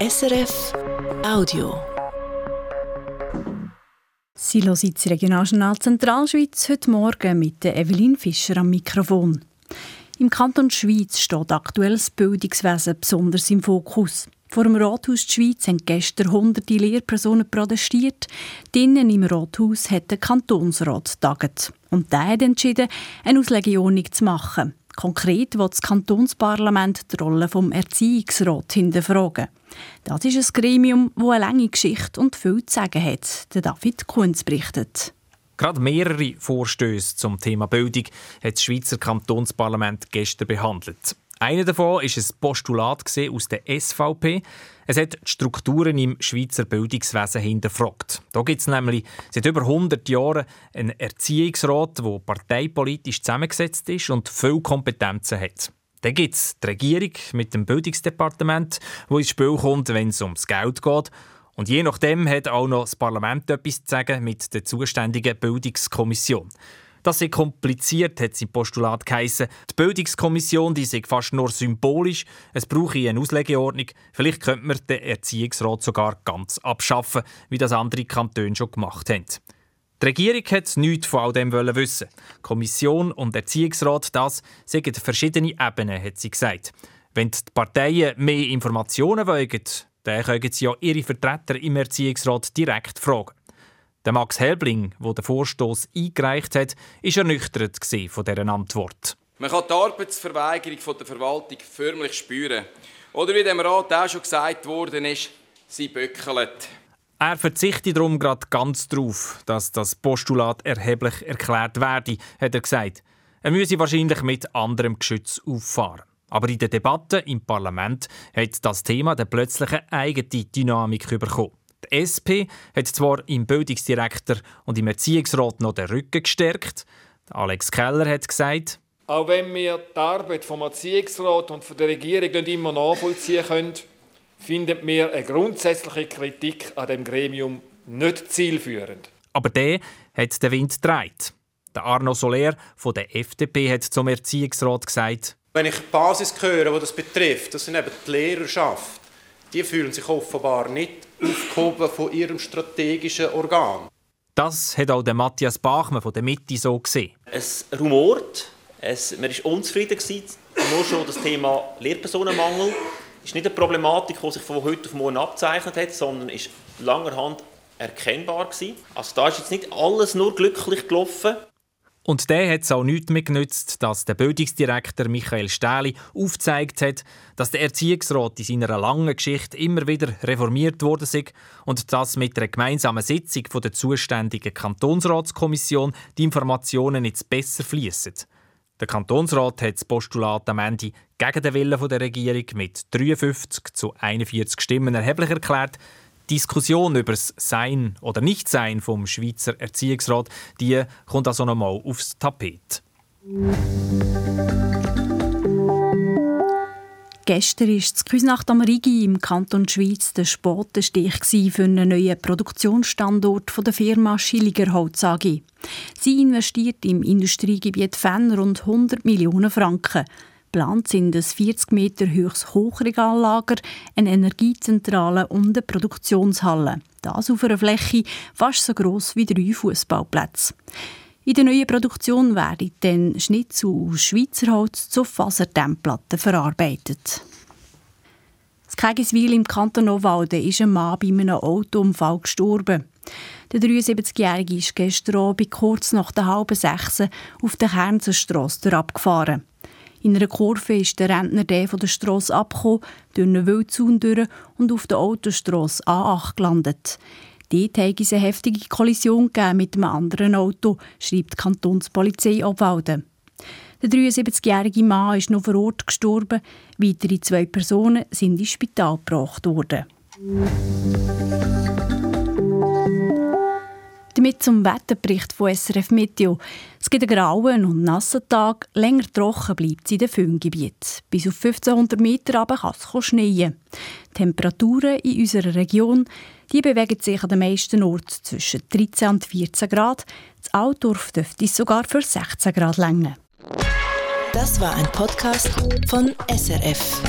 SRF Audio. Sie hören das Regionaljournal Zentralschweiz heute Morgen mit Evelyn Fischer am Mikrofon. Im Kanton Schweiz steht aktuell das Bildungswesen besonders im Fokus. Vor dem Rathaus der Schweiz haben gestern hunderte Lehrpersonen protestiert. Drinnen im Rathaus hat der Kantonsrat tagt. Und der hat entschieden, eine Auslegeordnung zu machen. Konkret will das Kantonsparlament die Rolle des Erziehungsrats hinterfragen. Das ist ein Gremium, das eine lange Geschichte und viel zu sagen hat. Der David Kunz berichtet. Gerade mehrere Vorstöße zum Thema Bildung hat das Schweizer Kantonsparlament gestern behandelt. Einer davon ist ein Postulat aus der SVP. Es hat die Strukturen im Schweizer Bildungswesen hinterfragt. Da gibt es nämlich seit über 100 Jahren einen Erziehungsrat, der parteipolitisch zusammengesetzt ist und viele Kompetenzen hat. Dann gibt es die Regierung mit dem Bildungsdepartement, wo ins Spiel kommt, wenn es ums Geld geht. Und je nachdem hat auch noch das Parlament etwas zu sagen mit der zuständigen Bildungskommission. Das sei kompliziert, hat sein Postulat geheissen. Die Bildungskommission die sei fast nur symbolisch. Es brauche eine Auslegeordnung. Vielleicht könnte man den Erziehungsrat sogar ganz abschaffen, wie das andere Kantone schon gemacht haben. Die Regierung hat nichts von all dem wissen. Kommission und Erziehungsrat, das sind verschiedene Ebenen, hat sie gesagt. Wenn die Parteien mehr Informationen wollen, dann können sie ja ihre Vertreter im Erziehungsrat direkt fragen. Der Max Helbling, der den Vorstoß eingereicht hat, war ernüchtert von dieser Antwort. Man kann die Arbeitsverweigerung der Verwaltung förmlich spüren. Oder wie dem Rat auch schon gesagt worden ist, sie böckelt. Er verzichtet darum gerade ganz darauf, dass das Postulat erheblich erklärt werde, hat er gesagt. Er müsse wahrscheinlich mit anderem Geschütz auffahren. Aber in der Debatte im Parlament hat das Thema dann plötzlich eine eigene Dynamik bekommen. Die SP hat zwar im Bildungsdirektor und im Erziehungsrat noch den Rücken gestärkt. Alex Keller hat gesagt, auch wenn wir die Arbeit vom Erziehungsrat und von der Regierung nicht immer nachvollziehen können, finden wir eine grundsätzliche Kritik an dem Gremium nicht zielführend. Aber der hat den Wind gedreht. Der Arno Soler von der FDP hat zum Erziehungsrat gesagt, wenn ich die Basis höre, die das betrifft, das sind eben die Lehrerschaft, die fühlen sich offenbar nicht aufgehoben von ihrem strategischen Organ. Das hat auch der Matthias Bachmann von der Mitte so gesehen. Es rumort, es, man war unzufrieden. Nur schon das Thema Lehrpersonenmangel ist nicht eine Problematik, die sich von heute auf morgen abzeichnet hat, sondern ist langer Hand erkennbar gewesen. Also da ist jetzt nicht alles nur glücklich gelaufen. Und der hat es auch nichts mehr genützt, dass der Bildungsdirektor Michael Stähli aufgezeigt hat, dass der Erziehungsrat in seiner langen Geschichte immer wieder reformiert ist und dass mit einer gemeinsamen Sitzung der zuständigen Kantonsratskommission die Informationen jetzt besser fließen. Der Kantonsrat hat das Postulat am Ende gegen den Willen der Regierung mit 53 zu 41 Stimmen erheblich erklärt. Diskussion über das Sein oder Nichtsein vom Schweizer Erziehungsrat, die kommt also nochmal aufs Tapet. Gestern war das Küsnacht am Rigi im Kanton Schweiz der Spatenstich für einen neuen Produktionsstandort der Firma Schilliger Holz AG. Sie investiert im Industriegebiet Fenn rund 100 Millionen Franken. Geplant sind ein 40 Meter hohes Hochregallager, eine Energiezentrale und eine Produktionshalle. Das auf einer Fläche fast so gross wie drei Fußballplätze. In der neuen Produktion werden dann Schnitzel aus Schweizer Holz zu Faserdämmplatten verarbeitet. Das Kegiswil im Kanton Obwalden ist ein Mann bei einem Autounfall gestorben. Der 73-Jährige ist gestern Abend kurz nach der halben sechs auf der Kernzenstrasse abgefahren. In einer Kurve ist der Rentner der von der Strasse abgekommen, durch einen Wildzaun durch und auf der Autostrasse A8 gelandet. Dort hat es eine heftige Kollision mit einem anderen Auto, schreibt die Kantonspolizei Obwalden. Der 73-jährige Mann ist noch vor Ort gestorben. Weitere zwei Personen sind ins Spital gebracht worden. Damit zum Wetterbericht von SRF Meteo. Es gibt einen grauen und nassen Tag. Länger trocken bleibt es in den Föhngebieten. Bis auf 1500 Meter aber kann es schneien. Temperaturen in unserer Region die bewegen sich an den meisten Orten zwischen 13 und 14 Grad. Das Altdorf dürfte es sogar für 16 Grad länger. Das war ein Podcast von SRF.